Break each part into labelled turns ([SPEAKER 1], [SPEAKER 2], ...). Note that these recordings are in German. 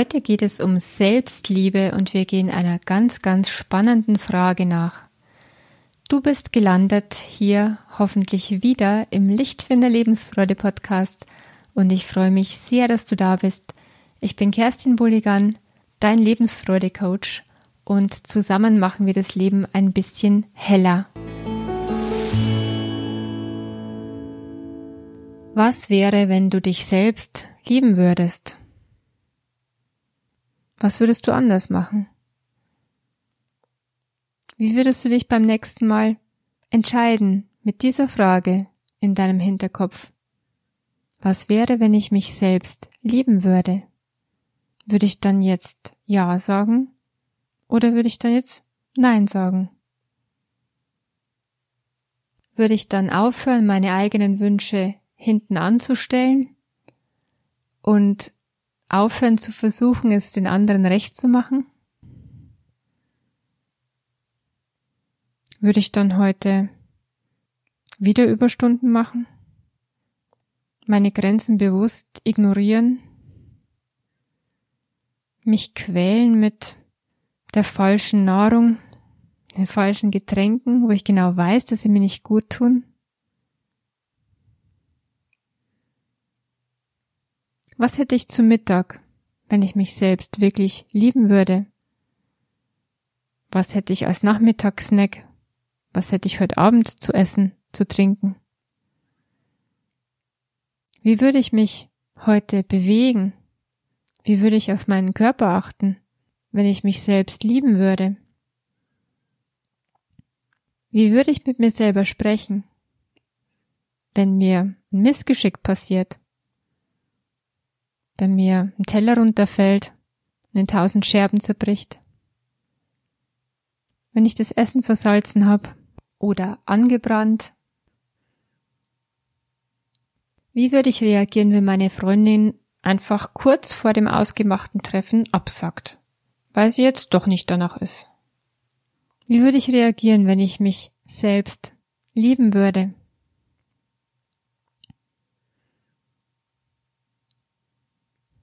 [SPEAKER 1] Heute geht es um Selbstliebe und wir gehen einer ganz, ganz spannenden Frage nach. Du bist gelandet hier hoffentlich wieder im Lichtfinder Lebensfreude Podcast und ich freue mich sehr, dass du da bist. Ich bin Kerstin Bulligan, dein Lebensfreude Coach und zusammen machen wir das Leben ein bisschen heller. Was wäre, wenn du dich selbst lieben würdest? Was würdest du anders machen? Wie würdest du dich beim nächsten Mal entscheiden mit dieser Frage in deinem Hinterkopf? Was wäre, wenn ich mich selbst lieben würde? Würde ich dann jetzt Ja sagen oder würde ich dann jetzt Nein sagen? Würde ich dann aufhören, meine eigenen Wünsche hinten anzustellen und aufhören zu versuchen, es den anderen recht zu machen? Würde ich dann heute wieder Überstunden machen? Meine Grenzen bewusst ignorieren? Mich quälen mit der falschen Nahrung, den falschen Getränken, wo ich genau weiß, dass sie mir nicht gut tun? Was hätte ich zu Mittag, wenn ich mich selbst wirklich lieben würde? Was hätte ich als Nachmittagssnack? Was hätte ich heute Abend zu essen, zu trinken? Wie würde ich mich heute bewegen? Wie würde ich auf meinen Körper achten, wenn ich mich selbst lieben würde? Wie würde ich mit mir selber sprechen, wenn mir ein Missgeschick passiert? Wenn mir ein Teller runterfällt und in tausend Scherben zerbricht. Wenn ich das Essen versalzen habe oder angebrannt. Wie würde ich reagieren, wenn meine Freundin einfach kurz vor dem ausgemachten Treffen absagt, weil sie jetzt doch nicht danach ist? Wie würde ich reagieren, wenn ich mich selbst lieben würde?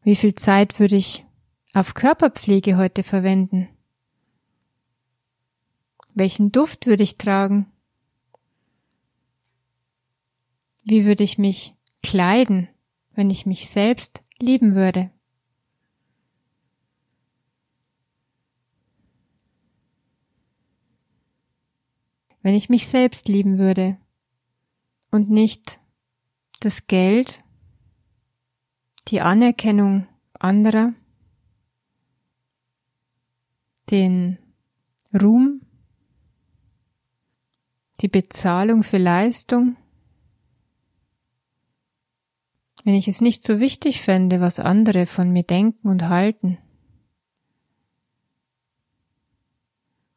[SPEAKER 1] Wie viel Zeit würde ich auf Körperpflege heute verwenden? Welchen Duft würde ich tragen? Wie würde ich mich kleiden, wenn ich mich selbst lieben würde? Wenn ich mich selbst lieben würde und nicht das Geld die Anerkennung anderer, den Ruhm, die Bezahlung für Leistung. Wenn ich es nicht so wichtig fände, was andere von mir denken und halten.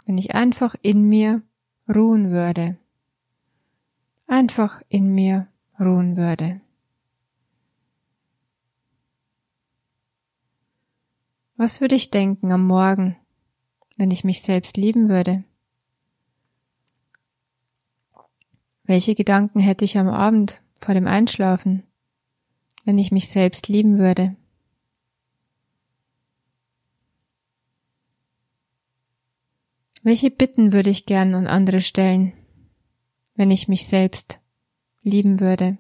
[SPEAKER 1] Wenn ich einfach in mir ruhen würde. Einfach in mir ruhen würde. Was würde ich denken am Morgen, wenn ich mich selbst lieben würde? Welche Gedanken hätte ich am Abend vor dem Einschlafen, wenn ich mich selbst lieben würde? Welche Bitten würde ich gern an andere stellen, wenn ich mich selbst lieben würde?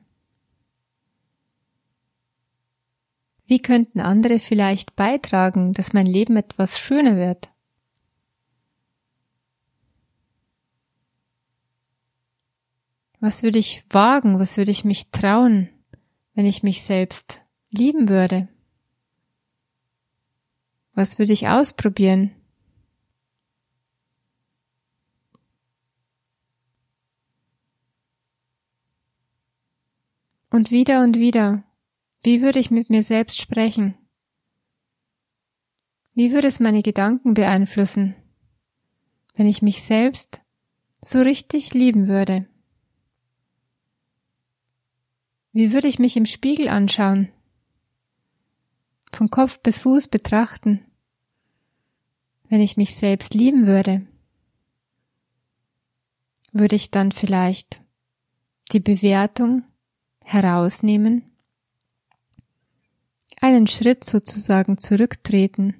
[SPEAKER 1] Wie könnten andere vielleicht beitragen, dass mein Leben etwas schöner wird? Was würde ich wagen, was würde ich mich trauen, wenn ich mich selbst lieben würde? Was würde ich ausprobieren? Und wieder und wieder wie würde ich mit mir selbst sprechen? Wie würde es meine Gedanken beeinflussen, wenn ich mich selbst so richtig lieben würde? Wie würde ich mich im Spiegel anschauen? Von Kopf bis Fuß betrachten, wenn ich mich selbst lieben würde? Würde ich dann vielleicht die Bewertung herausnehmen einen Schritt sozusagen zurücktreten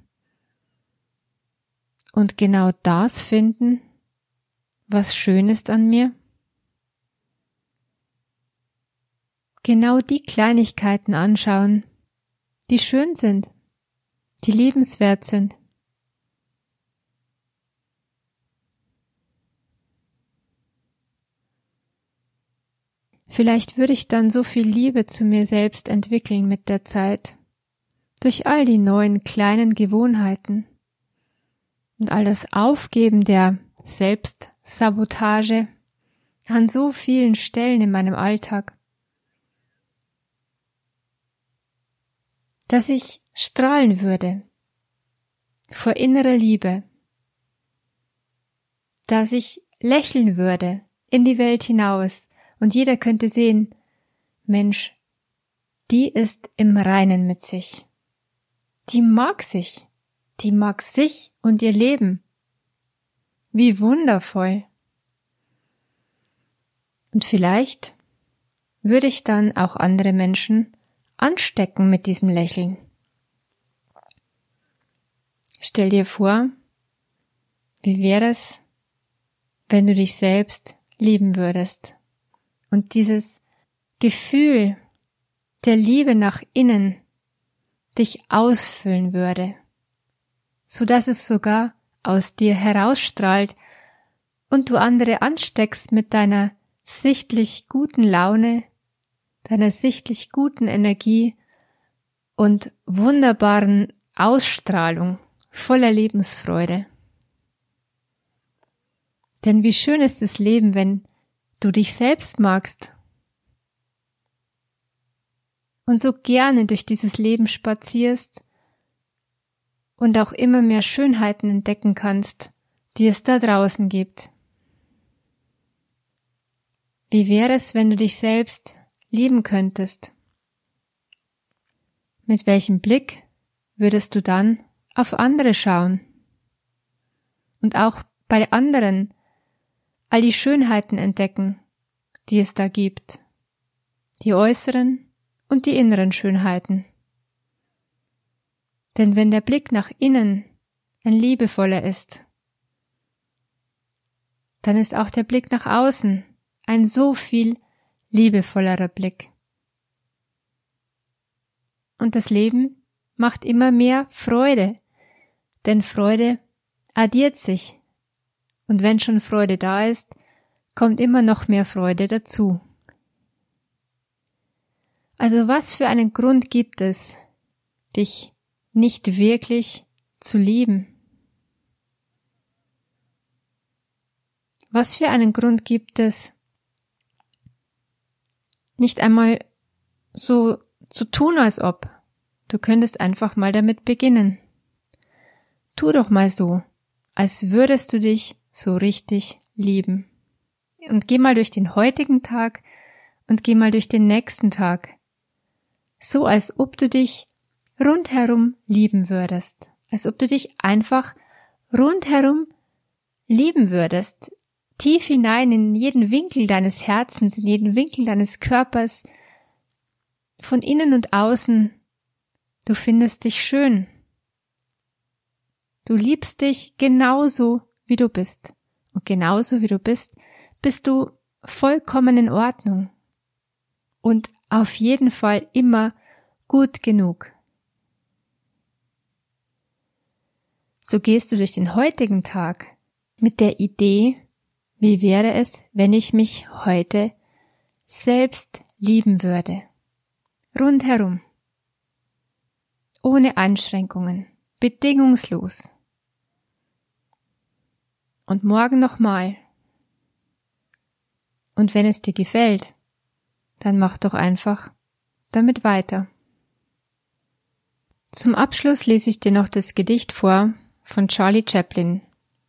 [SPEAKER 1] und genau das finden, was schön ist an mir? Genau die Kleinigkeiten anschauen, die schön sind, die liebenswert sind. Vielleicht würde ich dann so viel Liebe zu mir selbst entwickeln mit der Zeit, durch all die neuen kleinen Gewohnheiten und all das Aufgeben der Selbstsabotage an so vielen Stellen in meinem Alltag, dass ich strahlen würde vor innerer Liebe, dass ich lächeln würde in die Welt hinaus und jeder könnte sehen, Mensch, die ist im Reinen mit sich. Die mag sich. Die mag sich und ihr Leben. Wie wundervoll. Und vielleicht würde ich dann auch andere Menschen anstecken mit diesem Lächeln. Stell dir vor, wie wäre es, wenn du dich selbst lieben würdest und dieses Gefühl der Liebe nach innen dich ausfüllen würde, so dass es sogar aus dir herausstrahlt und du andere ansteckst mit deiner sichtlich guten Laune, deiner sichtlich guten Energie und wunderbaren Ausstrahlung voller Lebensfreude. Denn wie schön ist das Leben, wenn du dich selbst magst und so gerne durch dieses Leben spazierst und auch immer mehr Schönheiten entdecken kannst, die es da draußen gibt. Wie wäre es, wenn du dich selbst lieben könntest? Mit welchem Blick würdest du dann auf andere schauen? Und auch bei anderen all die Schönheiten entdecken, die es da gibt, die äußeren und die inneren Schönheiten. Denn wenn der Blick nach innen ein liebevoller ist, dann ist auch der Blick nach außen ein so viel liebevollerer Blick. Und das Leben macht immer mehr Freude, denn Freude addiert sich und wenn schon Freude da ist, kommt immer noch mehr Freude dazu. Also was für einen Grund gibt es, dich nicht wirklich zu lieben? Was für einen Grund gibt es, nicht einmal so zu tun, als ob du könntest einfach mal damit beginnen. Tu doch mal so, als würdest du dich so richtig lieben. Und geh mal durch den heutigen Tag und geh mal durch den nächsten Tag. So als ob du dich rundherum lieben würdest. Als ob du dich einfach rundherum lieben würdest. Tief hinein in jeden Winkel deines Herzens, in jeden Winkel deines Körpers. Von innen und außen. Du findest dich schön. Du liebst dich genauso, wie du bist. Und genauso wie du bist, bist du vollkommen in Ordnung. Und auf jeden Fall immer gut genug. So gehst du durch den heutigen Tag mit der Idee, wie wäre es, wenn ich mich heute selbst lieben würde. Rundherum. Ohne Einschränkungen. Bedingungslos und morgen nochmal. Und wenn es dir gefällt, dann mach doch einfach damit weiter. Zum Abschluss lese ich dir noch das Gedicht vor von Charlie Chaplin,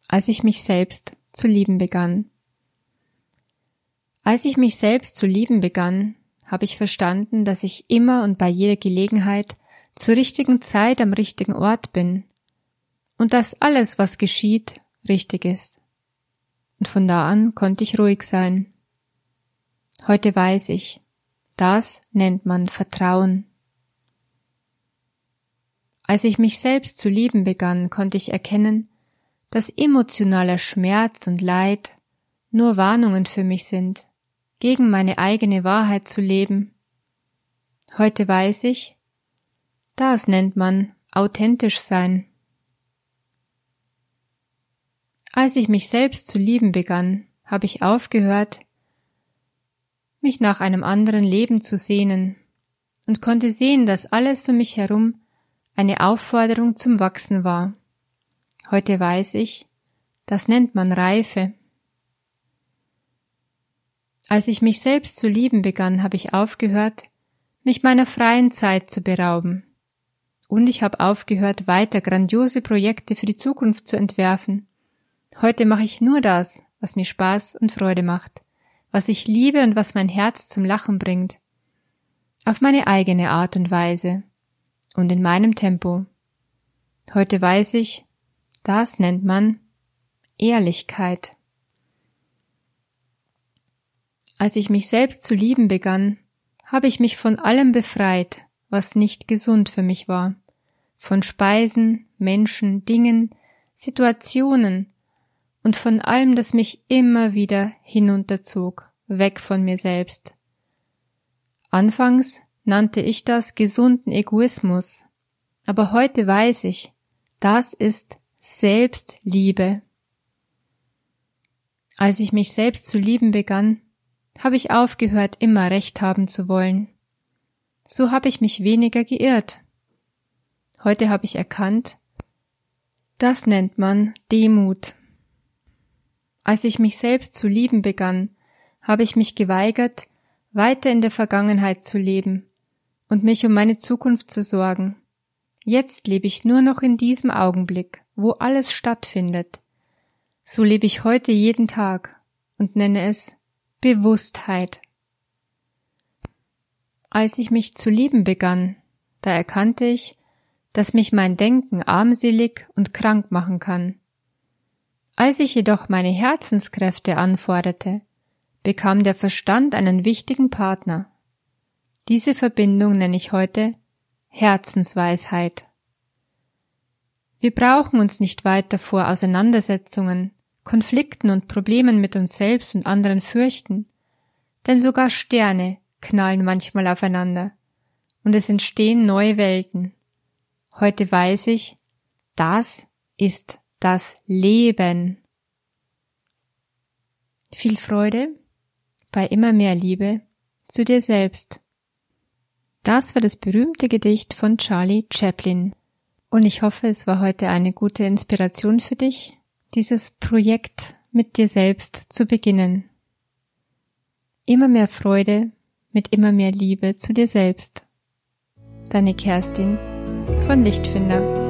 [SPEAKER 1] als ich mich selbst zu lieben begann. Als ich mich selbst zu lieben begann, habe ich verstanden, dass ich immer und bei jeder Gelegenheit zur richtigen Zeit am richtigen Ort bin und dass alles, was geschieht, richtig ist. Und von da an konnte ich ruhig sein. Heute weiß ich, das nennt man Vertrauen. Als ich mich selbst zu lieben begann, konnte ich erkennen, dass emotionaler Schmerz und Leid nur Warnungen für mich sind, gegen meine eigene Wahrheit zu leben. Heute weiß ich, das nennt man authentisch sein. Als ich mich selbst zu lieben begann, habe ich aufgehört, mich nach einem anderen Leben zu sehnen und konnte sehen, dass alles um mich herum eine Aufforderung zum Wachsen war. Heute weiß ich, das nennt man Reife. Als ich mich selbst zu lieben begann, habe ich aufgehört, mich meiner freien Zeit zu berauben. Und ich habe aufgehört, weiter grandiose Projekte für die Zukunft zu entwerfen. Heute mache ich nur das, was mir Spaß und Freude macht, was ich liebe und was mein Herz zum Lachen bringt. Auf meine eigene Art und Weise und in meinem Tempo. Heute weiß ich, das nennt man Ehrlichkeit. Als ich mich selbst zu lieben begann, habe ich mich von allem befreit, was nicht gesund für mich war, von Speisen, Menschen, Dingen, Situationen und von allem, das mich immer wieder hinunterzog, weg von mir selbst. Anfangs nannte ich das gesunden Egoismus, aber heute weiß ich, das ist Selbstliebe. Als ich mich selbst zu lieben begann, habe ich aufgehört, immer Recht haben zu wollen. So habe ich mich weniger geirrt. Heute habe ich erkannt, das nennt man Demut. Als ich mich selbst zu lieben begann, habe ich mich geweigert, weiter in der Vergangenheit zu leben und mich um meine Zukunft zu sorgen. Jetzt lebe ich nur noch in diesem Augenblick, wo alles stattfindet. So lebe ich heute jeden Tag und nenne es Bewusstheit. Als ich mich zu lieben begann, da erkannte ich, dass mich mein Denken armselig und krank machen kann. Als ich jedoch meine Herzenskräfte anforderte, bekam der Verstand einen wichtigen Partner. Diese Verbindung nenne ich heute Herzensweisheit. Wir brauchen uns nicht weiter vor Auseinandersetzungen, Konflikten und Problemen mit uns selbst und anderen fürchten, denn sogar Sterne knallen manchmal aufeinander und es entstehen neue Welten. Heute weiß ich, das ist das Leben. Viel Freude bei immer mehr Liebe zu dir selbst. Das war das berühmte Gedicht von Charlie Chaplin. Und ich hoffe, es war heute eine gute Inspiration für dich, dieses Projekt mit dir selbst zu beginnen. Immer mehr Freude mit immer mehr Liebe zu dir selbst. Deine Kerstin von Lichtfinder.